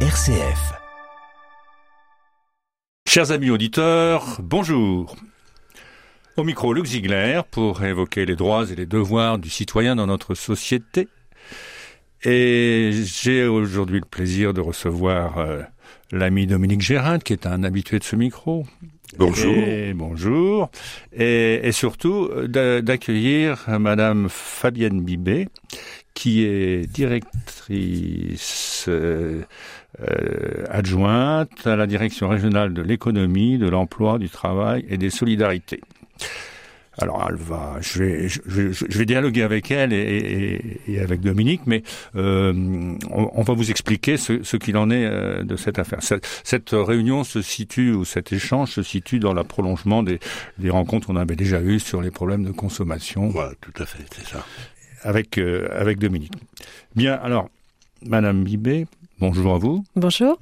RCF. Chers amis auditeurs, bonjour. Au micro, Luc Ziegler pour évoquer les droits et les devoirs du citoyen dans notre société. Et j'ai aujourd'hui le plaisir de recevoir euh, l'ami Dominique Gérard, qui est un habitué de ce micro. Bonjour. Et, bonjour. Et, et surtout d'a- d'accueillir Madame Fabienne Bibet, qui est directrice euh, adjointe à la direction régionale de l'économie, de l'emploi, du travail et des solidarités. Alors, elle va, je vais, je, je- je vais dialoguer avec elle et, et- et avec Dominique, mais euh, on, on va vous expliquer ce, ce qu'il en est euh, de cette affaire. Cette, cette réunion se situe, ou cet échange se situe dans le prolongement des, des rencontres qu'on avait déjà eues sur les problèmes de consommation Voilà, tout à fait, c'est ça. avec, euh, avec Dominique. Bien, alors, Madame Bibet, bonjour à vous. Bonjour.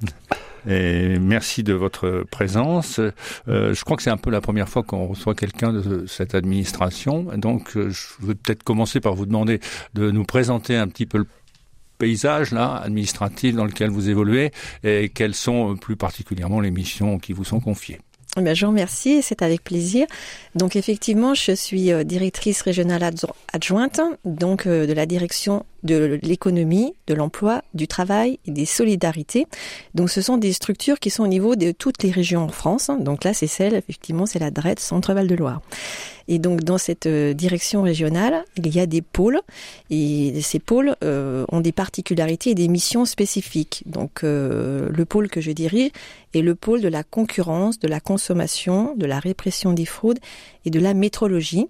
Et merci de votre présence. Euh, je crois que c'est un peu la première fois qu'on reçoit quelqu'un de cette administration. Donc, euh, je veux peut-être commencer par vous demander de nous présenter un petit peu le paysage là administratif dans lequel vous évoluez et quelles sont euh, plus particulièrement les missions qui vous sont confiées. Eh bien, je vous remercie, c'est avec plaisir. Donc effectivement, je suis directrice régionale adjo- adjointe, donc de la direction de l'économie, de l'emploi, du travail et des solidarités. Donc ce sont des structures qui sont au niveau de toutes les régions en France. Donc là, c'est celle, effectivement, c'est la DRED Centre-Val de Loire. Et donc dans cette euh, direction régionale, il y a des pôles et ces pôles euh, ont des particularités et des missions spécifiques. Donc euh, le pôle que je dirige est le pôle de la concurrence, de la consommation, de la répression des fraudes et de la métrologie.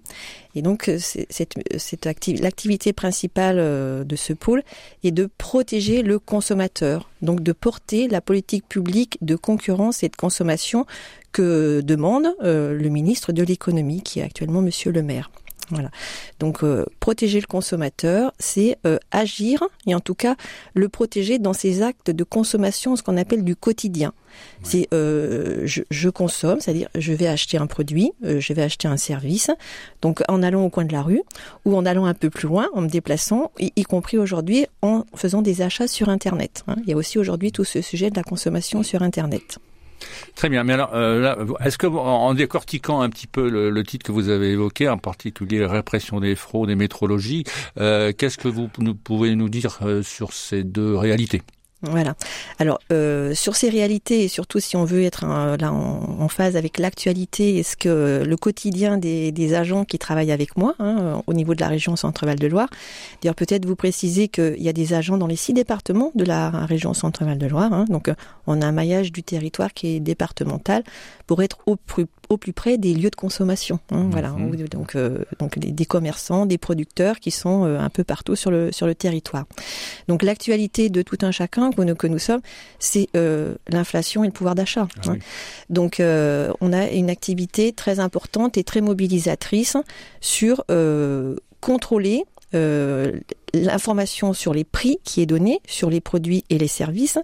Et donc cette, cette acti- l'activité principale de ce pôle est de protéger le consommateur, donc de porter la politique publique de concurrence et de consommation que demande euh, le ministre de l'économie, qui est actuellement Monsieur le Maire. Voilà. Donc euh, protéger le consommateur, c'est euh, agir et en tout cas le protéger dans ses actes de consommation, ce qu'on appelle du quotidien. C'est euh, je, je consomme, c'est-à-dire je vais acheter un produit, euh, je vais acheter un service, donc en allant au coin de la rue ou en allant un peu plus loin, en me déplaçant, y, y compris aujourd'hui en faisant des achats sur Internet. hein. Il y a aussi aujourd'hui tout ce sujet de la consommation sur Internet. Très bien. Mais alors, euh, est-ce que, en décortiquant un petit peu le, titre que vous avez évoqué, en particulier répression des fraudes et métrologie, euh, qu'est-ce que vous nous, pouvez nous dire euh, sur ces deux réalités? Voilà. Alors sur ces réalités et surtout si on veut être là en, phase avec l'actualité, est-ce que le quotidien des, agents qui travaillent avec moi hein, au niveau de la région Centre-Val de Loire, d'ailleurs peut-être vous préciser qu'il y a des agents dans les six départements de la région Centre-Val de Loire, hein, donc on a un maillage du territoire qui est départemental pour être au plus, au plus près des lieux de consommation. hein, Voilà, Mhm. donc euh, donc des, des commerçants, des producteurs qui sont euh, un peu partout sur le sur le territoire. Donc l'actualité de tout un chacun que nous, que nous sommes, c'est euh, l'inflation et le pouvoir d'achat. Ah hein. oui. Donc euh, on a une activité très importante et très mobilisatrice sur euh, contrôler euh, l'information sur les prix qui est donnée sur les produits et les services.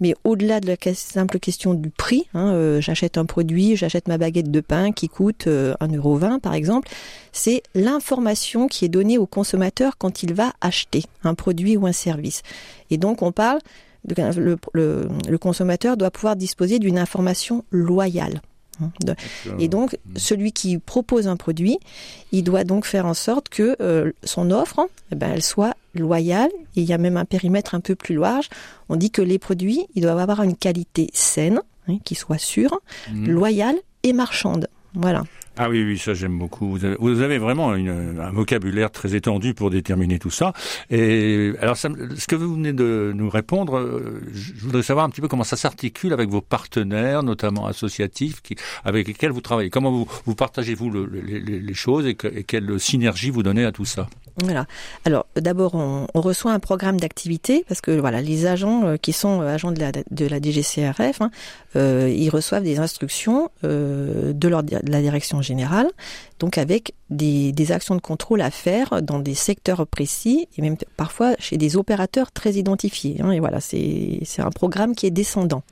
Mais au-delà de la simple question du prix, hein, euh, j'achète un produit, j'achète ma baguette de pain qui coûte euh, 1,20€ par exemple, c'est l'information qui est donnée au consommateur quand il va acheter un produit ou un service. Et donc on parle, le consommateur doit pouvoir disposer d'une information loyale. Hein, de- et donc, celui qui propose un produit, il doit donc faire en sorte que euh, son offre, eh ben, elle soit loyale. Et il y a même un périmètre un peu plus large. On dit que les produits, ils doivent avoir une qualité saine, hein, qui soit sûre, Mhm. loyale et marchande. Voilà. Ah oui, oui, ça j'aime beaucoup. Vous avez, vraiment un vocabulaire très étendu pour déterminer tout ça. Et alors, ce que vous venez de nous répondre, euh, je voudrais savoir un petit peu comment ça s'articule avec vos partenaires, notamment associatifs, avec lesquels vous travaillez. Comment vous, vous partagez-vous le- le- les, choses et, que- et quelle synergie vous donnez à tout ça? Voilà. Alors d'abord, on, reçoit un programme d'activité parce que voilà, les agents euh, qui sont euh, agents de la, de la DGCRF, hein, ils reçoivent des instructions de, de la direction générale, donc avec des, des actions de contrôle à faire dans des secteurs précis et même parfois chez des opérateurs très identifiés. hein. et voilà, c'est un programme qui est descendant.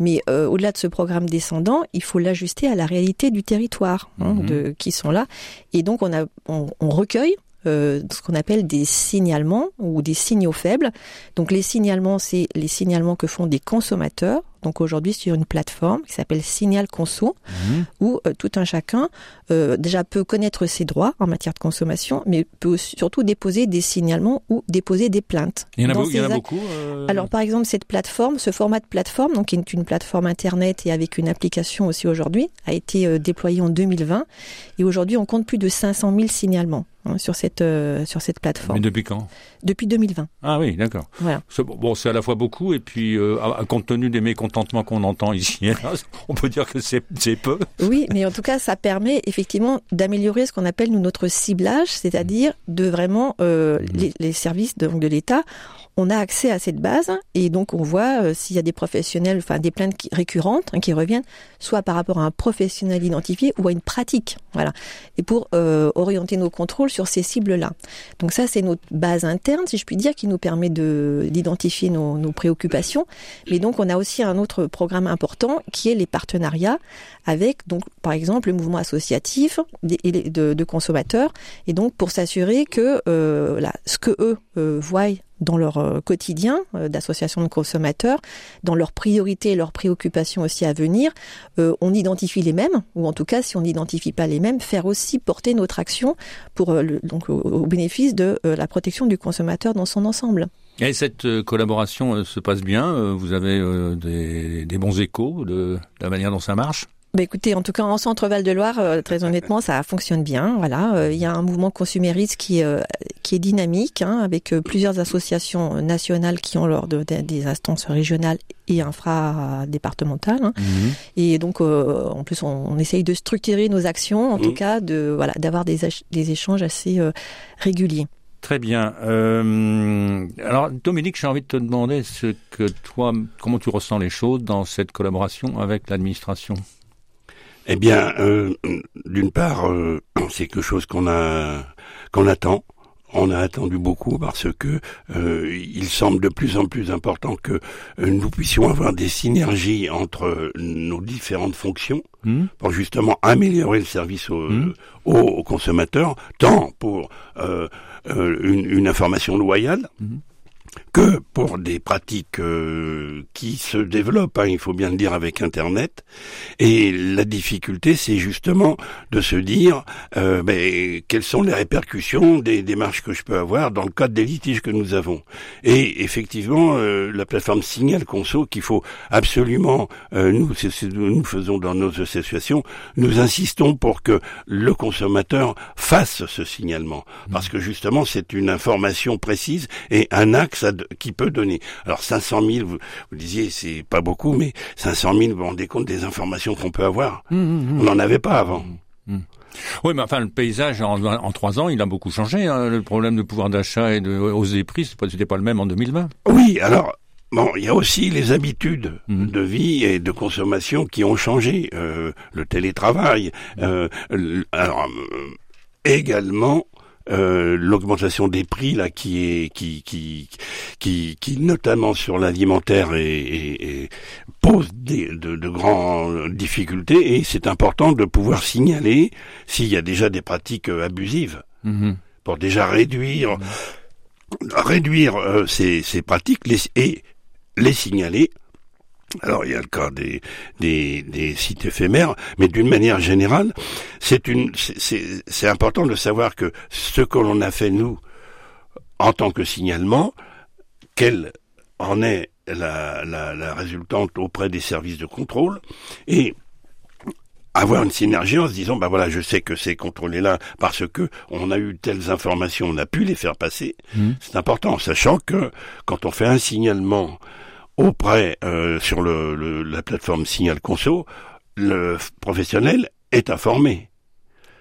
Mais euh, au-delà de ce programme descendant, il faut l'ajuster à la réalité du territoire hein, Mhm. de, qui sont là. Et donc on, a, on, on recueille euh, ce qu'on appelle des signalements ou des signaux faibles. Donc les signalements, c'est les signalements que font des consommateurs. Donc aujourd'hui sur une plateforme qui s'appelle Signal Conso, Mhm. où euh, tout un chacun euh, déjà peut connaître ses droits en matière de consommation, mais peut surtout déposer des signalements ou déposer des plaintes. Il y en a, Dans beau- il y en a ces ac- beaucoup. euh, alors par exemple cette plateforme, ce format de plateforme, donc qui est une plateforme internet et avec une application aussi aujourd'hui, a été déployé en 2020 et aujourd'hui on compte plus de 500 000 signalements hein, sur cette euh, sur cette mais plateforme depuis quand? Depuis 2020. Ah oui, d'accord. Voilà. C'est- Bon, c'est à la fois beaucoup et puis, euh, compte tenu des mécontentements qu'on entend ici, et là, on peut dire que c'est c'est peu. Oui, mais en tout cas ça permet effectivement d'améliorer ce qu'on appelle nous notre ciblage, c'est-à-dire de vraiment euh, les, les services de, donc, de l'État. On a accès à cette base et donc on voit euh, s'il y a des professionnels, enfin des plaintes récurrentes hein, qui reviennent, soit par rapport à un professionnel identifié ou à une pratique, voilà. Et pour euh, orienter nos contrôles sur ces cibles-là. Donc ça c'est notre base interne, si je puis dire, qui nous permet de d'identifier nos, nos préoccupations. Mais donc on a aussi un autre programme important qui est les partenariats avec donc par exemple le mouvement associatif les- de, de consommateurs et donc pour s'assurer que euh, là, ce que eux euh, voient dans leur euh, quotidien euh, d'association de consommateurs, dans leurs priorités et leurs préoccupations aussi à venir, euh, on identifie les mêmes, ou en tout cas si on n'identifie pas les mêmes, faire aussi porter notre action pour euh, donc au, bénéfice de la protection du consommateur dans son ensemble. Et cette collaboration se passe bien. Vous avez des, bons échos de la manière dont ça marche? Bah écoutez, en tout cas en Centre Val de Loire, euh, très honnêtement, ça fonctionne bien. Voilà, Euh, il y a un mouvement consumériste qui euh, qui est dynamique, hein, avec plusieurs associations nationales qui ont de, de- des instances régionales et infra-départementales. hein. Et donc, en plus, on, on essaye de structurer nos actions, en Mhm. tout cas, de voilà, d'avoir des, des échanges assez réguliers. Très bien. Euh, alors, Dominique, j'ai envie de te demander ce que toi, comment tu ressens les choses dans cette collaboration avec l'administration? Eh bien, euh, d'une part, euh, c'est quelque chose qu'on a qu'on attend. On a attendu beaucoup parce que euh, il semble de plus en plus important que euh, nous puissions avoir des synergies entre nos différentes fonctions Hmm pour justement améliorer le service au- aux, aux consommateurs, tant pour euh, euh, une, une information loyale Mhm. Que pour des pratiques euh, qui se développent, hein, il faut bien le dire, avec Internet. Et la difficulté, c'est justement de se dire euh, ben, quelles sont les répercussions des démarches que je peux avoir dans le cadre des litiges que nous avons. Et effectivement, euh, la plateforme Signal Conso, qu'il faut absolument, euh, nous, c'est ce que nous faisons dans nos associations, nous insistons pour que le consommateur fasse ce signalement, parce que justement, c'est une information précise et un axe à qui peut donner. Alors 500 000, vous, vous disiez, c'est pas beaucoup, mais 500 000, vous vous rendez compte des informations qu'on peut avoir. On n'en avait pas avant. Oui, mais enfin, le paysage en, en trois ans, il a beaucoup changé. hein. Le problème de pouvoir d'achat et de hausse des prix, c'est pas- c'était pas le même en 2020. Oui, alors. Bon, il y a aussi les habitudes de vie et de consommation qui ont changé. Euh, le télétravail, euh, alors euh, également euh, l'augmentation des prix là qui est qui qui qui, qui notamment sur l'alimentaire et, et- et pose des, de, de grandes difficultés et c'est important de pouvoir signaler s'il y a déjà des pratiques euh, abusives Mhm. pour déjà réduire réduire euh, ces, ces pratiques les, et les signaler. Alors il y a le cas des, des, des sites éphémères, mais d'une manière générale, c'est une c'est- important de savoir que ce que l'on a fait nous en tant que signalement, quelle en est la, la, la résultante auprès des services de contrôle et avoir une synergie en se disant bah voilà je sais que c'est contrôlé là parce que on a eu telles informations on a pu les faire passer Mhm. c'est important sachant que quand on fait un signalement auprès euh, sur le, le- la plateforme Signal Conso le professionnel est informé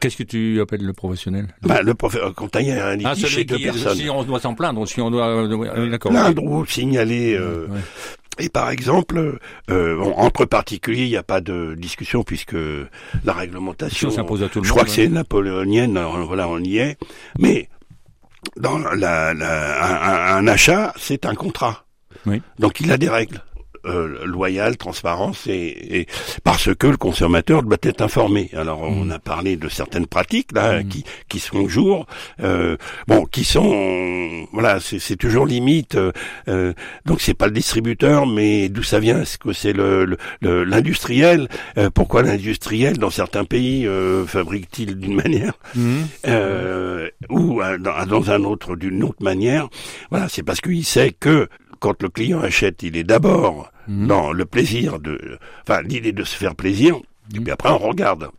Qu'est-ce que tu appelles le professionnel? Bah, le prof... quand il y a un Ah, litige celui qui, personnes si on doit s'en plaindre, si on doit, euh, d'accord. plaindre ou signaler euh, Ouais. Et par exemple, euh, bon, entre particuliers, il n'y a pas de discussion puisque la réglementation Si on s'impose à tout le Je monde. crois que c'est napoléonienne, voilà, on y est. Mais dans la, un- un achat, c'est un contrat. Oui. Donc il a des règles. Euh, loyale, transparence, et, parce que le consommateur doit être informé. Alors on mm. a parlé de certaines pratiques là mm. qui qui sont jour, euh, bon, qui sont voilà, c'est toujours limite. Euh, donc c'est pas le distributeur, mais d'où ça vient? Est-ce que c'est le l'industriel? Pourquoi l'industriel dans certains pays fabrique-t-il d'une manière mm. ou dans, dans un autre d'une autre manière? Voilà, c'est parce qu'il sait que quand le client achète, il est d'abord mhm. dans le plaisir de, enfin, l'idée de se faire plaisir, et puis après on regarde.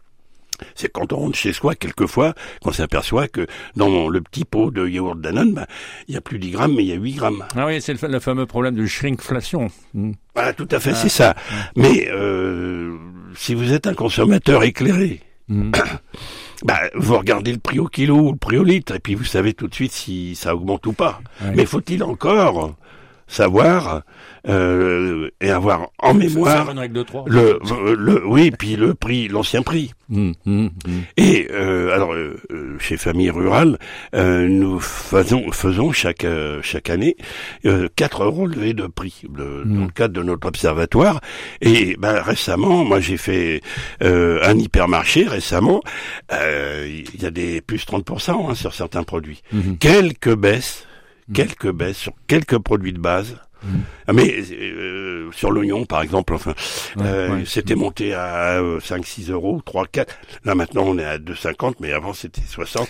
C'est quand on rentre chez soi, quelquefois, qu'on s'aperçoit que dans le petit pot de yaourt Danone, bah, il y a plus 10 grammes, mais il y a 8 grammes. Ah oui, c'est le, fameux problème de shrinkflation. Mhm. Voilà, tout à fait, c'est ça. Mais euh, si vous êtes un consommateur éclairé, mhm. bah, vous regardez le prix au kilo ou le prix au litre, et puis vous savez tout de suite si ça augmente ou pas. Mais faut-il encore savoir euh, et avoir en mémoire le, le oui puis le prix l'ancien prix. Mmh, mmh, mmh. et euh, alors euh, chez famille rurale nous faisons faisons chaque chaque année quatre relevés de prix dans le cadre de notre observatoire. Et ben récemment moi j'ai fait un hypermarché récemment. Il y a des plus 30% hein, sur certains produits. Quelques baisses Mm. quelques baisses sur quelques produits de base. Mm. Ah, mais euh, sur l'oignon, par exemple, enfin, euh, c'était monté à 5, 6 euros, 3, 4. Là, maintenant, on est à 2,50, mais avant, c'était 60.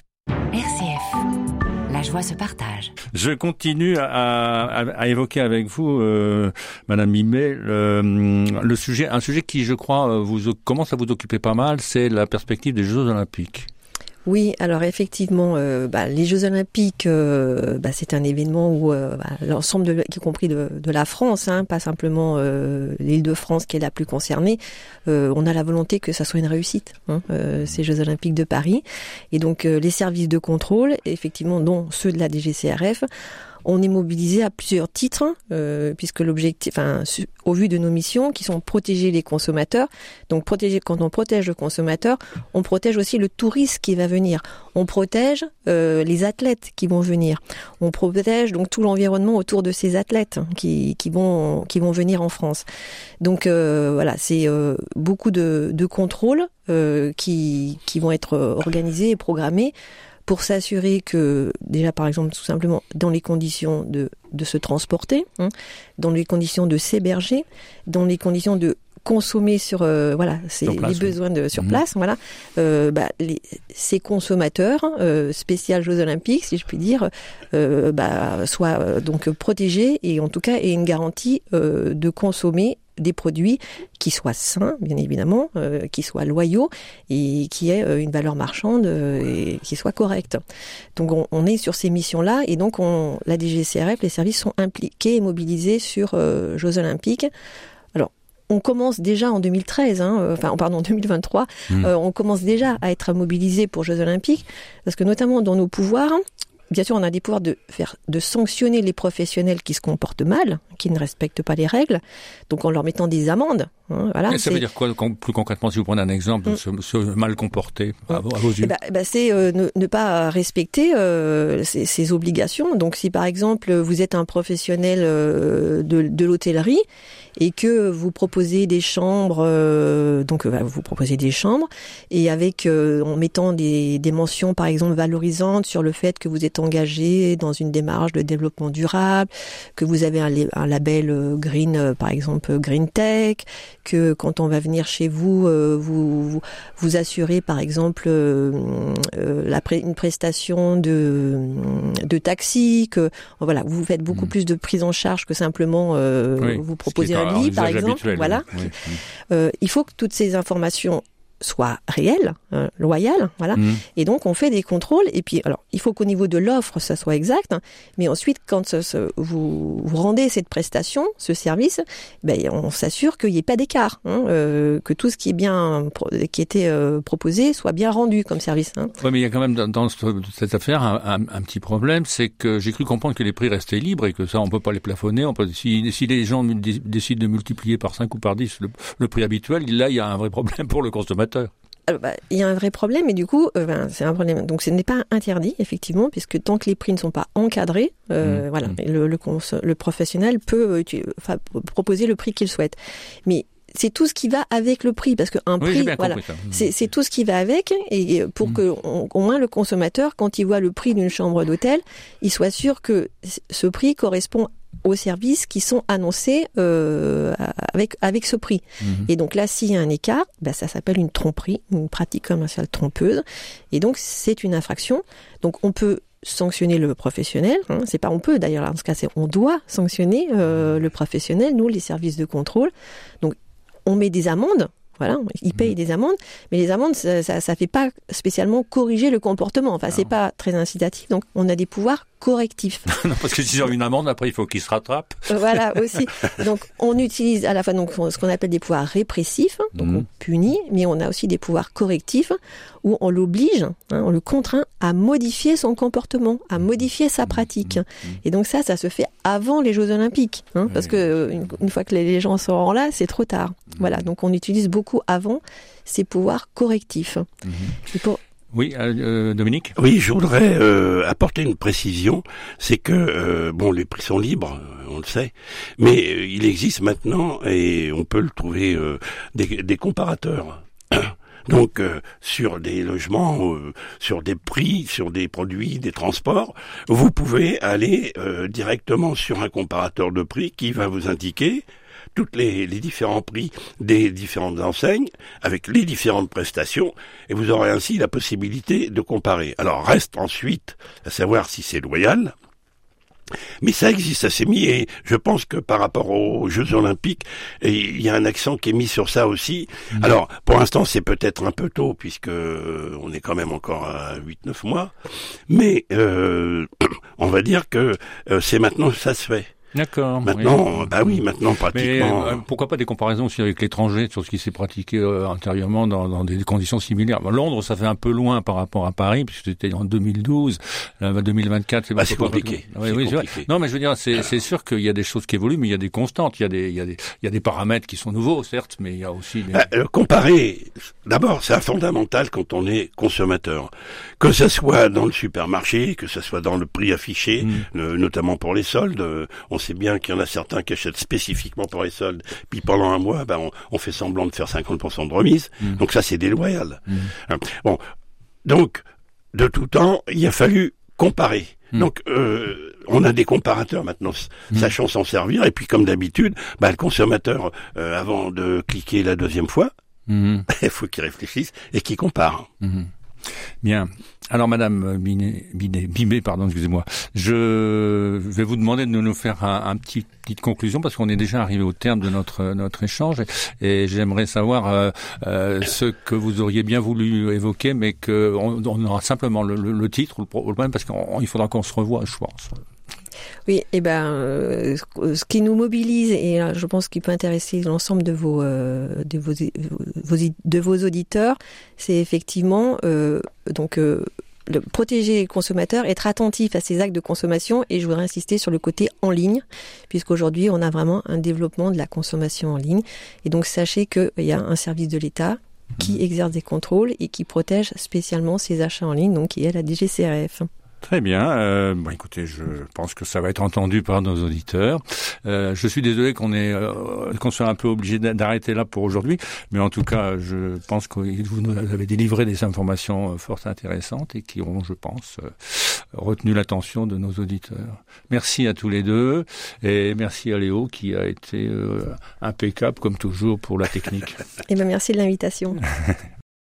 RCF. La joie se partage. Je continue à, à, évoquer avec vous, euh, Madame Mimet, le, sujet, un sujet qui, je crois, vous commence à vous occuper pas mal, c'est la perspective des Jeux Olympiques. Oui, alors effectivement, euh, bah, les Jeux Olympiques, euh, bah, c'est un événement où euh, bah, l'ensemble, y compris de, la France, hein, pas simplement l'Île-de-France qui est la plus concernée, on a la volonté que ça soit une réussite, hein, ces Jeux Olympiques de Paris. Et donc les services de contrôle, effectivement, dont ceux de la DGCRF, on est mobilisé à plusieurs titres, euh, puisque l'objectif, enfin, au vu de nos missions, qui sont protéger les consommateurs. Donc, protéger, quand on protège le consommateur, on protège aussi le touriste qui va venir. On protège euh, les athlètes qui vont venir. On protège donc tout l'environnement autour de ces athlètes qui, qui vont qui vont venir en France. Donc euh, voilà, c'est beaucoup de, de contrôles qui qui vont être organisés et programmés pour s'assurer que, déjà par exemple, tout simplement, dans les conditions de, de se transporter, hein, dans les conditions de s'héberger, dans les conditions de consommer sur euh, voilà c'est les besoins de sur mhm. place voilà euh, bah, les, ces consommateurs euh, spécial Jeux Olympiques si je puis dire euh, bah, soient euh, donc protégés et en tout cas aient une garantie euh, de consommer des produits qui soient sains, bien évidemment, euh, qui soient loyaux et qui aient euh, une valeur marchande euh, et qui soient corrects. Donc on, on est sur ces missions-là et donc on, la DGCRF, les services sont impliqués et mobilisés sur Jeux Olympiques. Alors on commence déjà en 2013, hein, enfin pardon en 2023, mmh. on commence déjà à être mobilisé pour Jeux Olympiques parce que notamment dans nos pouvoirs, bien sûr, on a des pouvoirs de faire, de sanctionner les professionnels qui se comportent mal, qui ne respectent pas les règles, donc en leur mettant des amendes. Hein, voilà. ça veut dire quoi plus concrètement, si vous prenez un exemple, de mm. se, mal comporter à, vos yeux eh ben, eh ben, C'est euh, ne, pas respecter euh, ses, obligations. Donc, si par exemple vous êtes un professionnel euh, de, de l'hôtellerie et que vous proposez des chambres, euh, donc euh, vous proposez des chambres, et avec euh, en mettant des, des mentions par exemple valorisantes sur le fait que vous êtes engagé dans une démarche de développement durable, que vous avez un, un label green, par exemple green tech, que quand on va venir chez vous, vous, vous, assurez par exemple la une prestation de, de taxi, que voilà, vous faites beaucoup mmh. plus de prise en charge que simplement vous proposer un lit, par exemple. Voilà. Euh, il faut que toutes ces informations soit réel, hein, loyal, voilà. Mmh. Et donc on fait des contrôles. Et puis alors il faut qu'au niveau de l'offre ça soit exact, hein. mais ensuite quand vous, vous, rendez cette prestation, ce service, ben, on s'assure qu'il n'y ait pas d'écart, hein, euh, que tout ce qui est bien qui était euh, proposé soit bien rendu comme service. Hein. Oui, mais il y a quand même dans, cette affaire un, un, petit problème, c'est que j'ai cru comprendre que les prix restaient libres et que ça on peut pas les plafonner. On peut, si, si les gens décident de multiplier par 5 ou par 10 le, le prix habituel, là il y a un vrai problème pour le consommateur. Alors, bah, il y a un vrai problème et du coup, euh, ben, c'est un problème. Donc, ce n'est pas interdit effectivement, puisque tant que les prix ne sont pas encadrés, euh, Mmh. voilà, Mmh. le, le, cons- le professionnel peut euh, enfin, proposer le prix qu'il souhaite. Mais c'est tout ce qui va avec le prix, parce qu'un Oui, prix, voilà, ça. c'est tout ce qui va avec, et pour Mm. que on- au moins le consommateur, quand il voit le prix d'une chambre d'hôtel, il soit sûr que ce prix correspond aux services qui sont annoncés euh, avec avec ce prix. Mhm. Et donc là, s'il y a un écart, bah, ça s'appelle une tromperie, une pratique commerciale trompeuse, et donc c'est une infraction. Donc on peut sanctionner le professionnel. Hein, c'est pas on peut d'ailleurs là, dans ce cas, c'est on doit sanctionner euh, le professionnel. Nous, les services de contrôle. Donc on met des amendes. Voilà, ils payent des amendes, mais les amendes, ça, ça, ça fait pas spécialement corriger le comportement. Enfin, c'est pas très incitatif. Donc, on a des pouvoirs correctifs. non, parce que s'ils ont une amende, après, il faut qu'ils se rattrapent. Euh, voilà aussi. Donc on utilise à la fois donc ce qu'on appelle des pouvoirs répressifs, donc Mhm. on punit, mais on a aussi des pouvoirs correctifs où on l'oblige, hein, on le contraint à modifier son comportement, à modifier sa pratique. Et donc ça, ça se fait avant les Jeux Olympiques, hein, parce que euh, une, une fois que les, les gens seront là, c'est trop tard. Voilà, donc on utilise beaucoup avant ces pouvoirs correctifs. Et pour- Oui, euh, euh, Dominique? Oui, je voudrais euh, apporter une précision, c'est que euh, bon, les prix sont libres, on le sait, mais euh, il existe maintenant et on peut le trouver des, comparateurs. Donc sur des logements, euh, sur des prix, sur des produits, des transports, vous pouvez aller directement sur un comparateur de prix qui va vous indiquer toutes les, les différents prix des différentes enseignes avec les différentes prestations et vous aurez ainsi la possibilité de comparer. Alors reste ensuite à savoir si c'est loyal. Mais ça existe assez mis et je pense que par rapport aux Jeux Olympiques, il y a un accent qui est mis sur ça aussi. Alors pour l'instant c'est peut-être un peu tôt puisque euh, on est quand même encore à 8-9 mois, mais euh, on va dire que euh, c'est maintenant que ça se fait. D'accord. Maintenant, oui. bah oui, maintenant Mais pratiquement. euh, pourquoi pas des comparaisons aussi avec l'étranger sur ce qui s'est pratiqué euh, antérieurement dans, dans des conditions similaires? Bon, Londres, ça fait un peu loin par rapport à Paris, puisque c'était en 2012. Là, bah, 2024, c'est Bah, c'est beaucoup- compliqué. Oui, C'est oui, c'est vrai. compliqué. Non, mais je veux dire, c'est c'est sûr qu'il y a des choses qui évoluent, mais il y a des constantes. Il y a des, il y a des, il y a des paramètres qui sont nouveaux, certes, mais il y a aussi des... Bah, euh, comparer, d'abord, c'est fondamental quand on est consommateur. Que ce soit dans le supermarché, que ce soit dans le prix affiché, Mm. notamment pour les soldes. euh, on sait bien qu'il y en a certains qui achètent spécifiquement pour les soldes, puis pendant un mois, bah, on, on fait semblant de faire 50% de remise. Mm. Donc ça, c'est déloyal. Mm. Hein. Bon, donc, de tout temps, il a fallu comparer. Donc, euh, on a des comparateurs maintenant, sachant s'en servir. Et puis, comme d'habitude, bah, le consommateur, euh, avant de cliquer la deuxième fois, Mhm. il faut qu'il réfléchisse et qu'il compare. Mhm. Bien. Alors, Madame Binet, Binet, Bibé, pardon, excusez-moi, je vais vous demander de nous faire un, un petit petite conclusion parce qu'on est déjà arrivé au terme de notre notre échange et, et j'aimerais savoir euh, euh, ce que vous auriez bien voulu évoquer, mais que on, on aura simplement le, le, le titre ou le problème parce qu'il faudra qu'on se revoie, je pense. Oui, et ben, euh, ce- qui nous mobilise et je pense qu'il peut intéresser l'ensemble de vos, euh, de vos, vos- de vos auditeurs, c'est effectivement euh, donc le, protéger les consommateurs, être attentif à ces actes de consommation et je voudrais insister sur le côté en ligne, puisqu'aujourd'hui on a vraiment un développement de la consommation en ligne et donc sachez qu'il y a un service de l'État qui exerce des contrôles et qui protège spécialement ces achats en ligne, donc qui est la DGCRF. Très bien. Euh, bon, écoutez, je pense que ça va être entendu par nos auditeurs. Euh, je suis désolé qu'on est euh, qu'on soit un peu obligé d'a- d'arrêter là pour aujourd'hui, mais en tout cas, je pense que vous nous avez délivré des informations euh, fort intéressantes et qui auront, je pense, euh, retenu l'attention de nos auditeurs. Merci à tous les deux et merci à Léo qui a été euh, impeccable comme toujours pour la technique. Et ben merci de l'invitation.